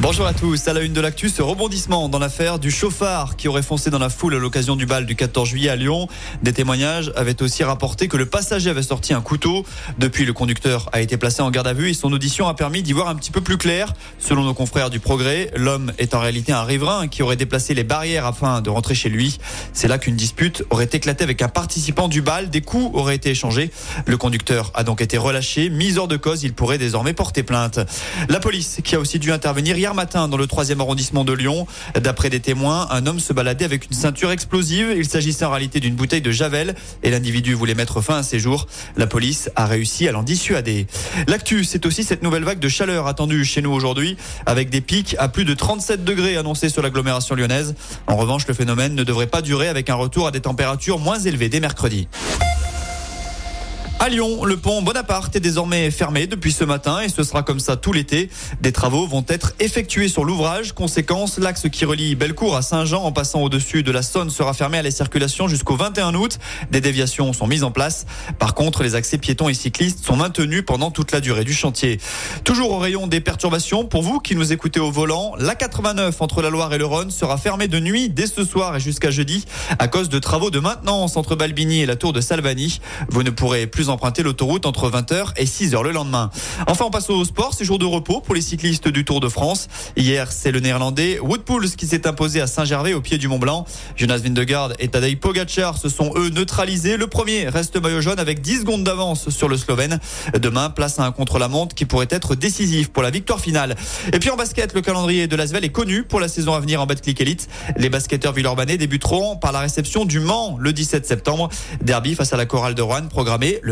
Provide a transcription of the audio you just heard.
Bonjour à tous. À la une de l'actu, ce rebondissement dans l'affaire du chauffard qui aurait foncé dans la foule à l'occasion du bal du 14 juillet à Lyon. Des témoignages avaient aussi rapporté que le passager avait sorti un couteau. Depuis, le conducteur a été placé en garde à vue et son audition a permis d'y voir un petit peu plus clair. Selon nos confrères du Progrès, l'homme est en réalité un riverain qui aurait déplacé les barrières afin de rentrer chez lui. C'est là qu'une dispute aurait éclaté avec un participant du bal. Des coups auraient été échangés. Le conducteur a donc été relâché. Mis hors de cause, il pourrait désormais porter plainte. La police qui a aussi dû intervenir hier matin dans le 3e arrondissement de Lyon. D'après des témoins, un homme se baladait avec une ceinture explosive. Il s'agissait en réalité d'une bouteille de Javel et l'individu voulait mettre fin à ses jours. La police a réussi à l'en dissuader. L'actu, c'est aussi cette nouvelle vague de chaleur attendue chez nous aujourd'hui avec des pics à plus de 37 degrés annoncés sur l'agglomération lyonnaise. En revanche, le phénomène ne devrait pas durer avec un retour à des températures moins élevées dès mercredi. À Lyon, le pont Bonaparte est désormais fermé depuis ce matin et ce sera comme ça tout l'été. Des travaux vont être effectués sur l'ouvrage. Conséquence, l'axe qui relie Bellecour à Saint-Jean en passant au-dessus de la Saône sera fermé à la circulation jusqu'au 21 août. Des déviations sont mises en place. Par contre, les accès piétons et cyclistes sont maintenus pendant toute la durée du chantier. Toujours au rayon des perturbations, pour vous qui nous écoutez au volant, la 89 entre la Loire et le Rhône sera fermée de nuit dès ce soir et jusqu'à jeudi à cause de travaux de maintenance entre Balbini et la tour de Salvani. Vous ne pourrez plus emprunter l'autoroute entre 20h et 6h le lendemain. Enfin, on passe au sport. C'est jour de repos pour les cyclistes du Tour de France. Hier, c'est le néerlandais Wout Poels qui s'est imposé à Saint-Gervais au pied du Mont Blanc. Jonas Vingegaard et Tadej Pogacar se sont eux neutralisés. Le premier reste maillot jaune avec 10 secondes d'avance sur le Slovène. Demain, place à un contre-la-montre qui pourrait être décisif pour la victoire finale. Et puis en basket, le calendrier de l'Asvel est connu pour la saison à venir en Betclic Elite. Les basketteurs villeurbanais débuteront par la réception du Mans le 17 septembre. Derby face à la chorale de Rouen programmé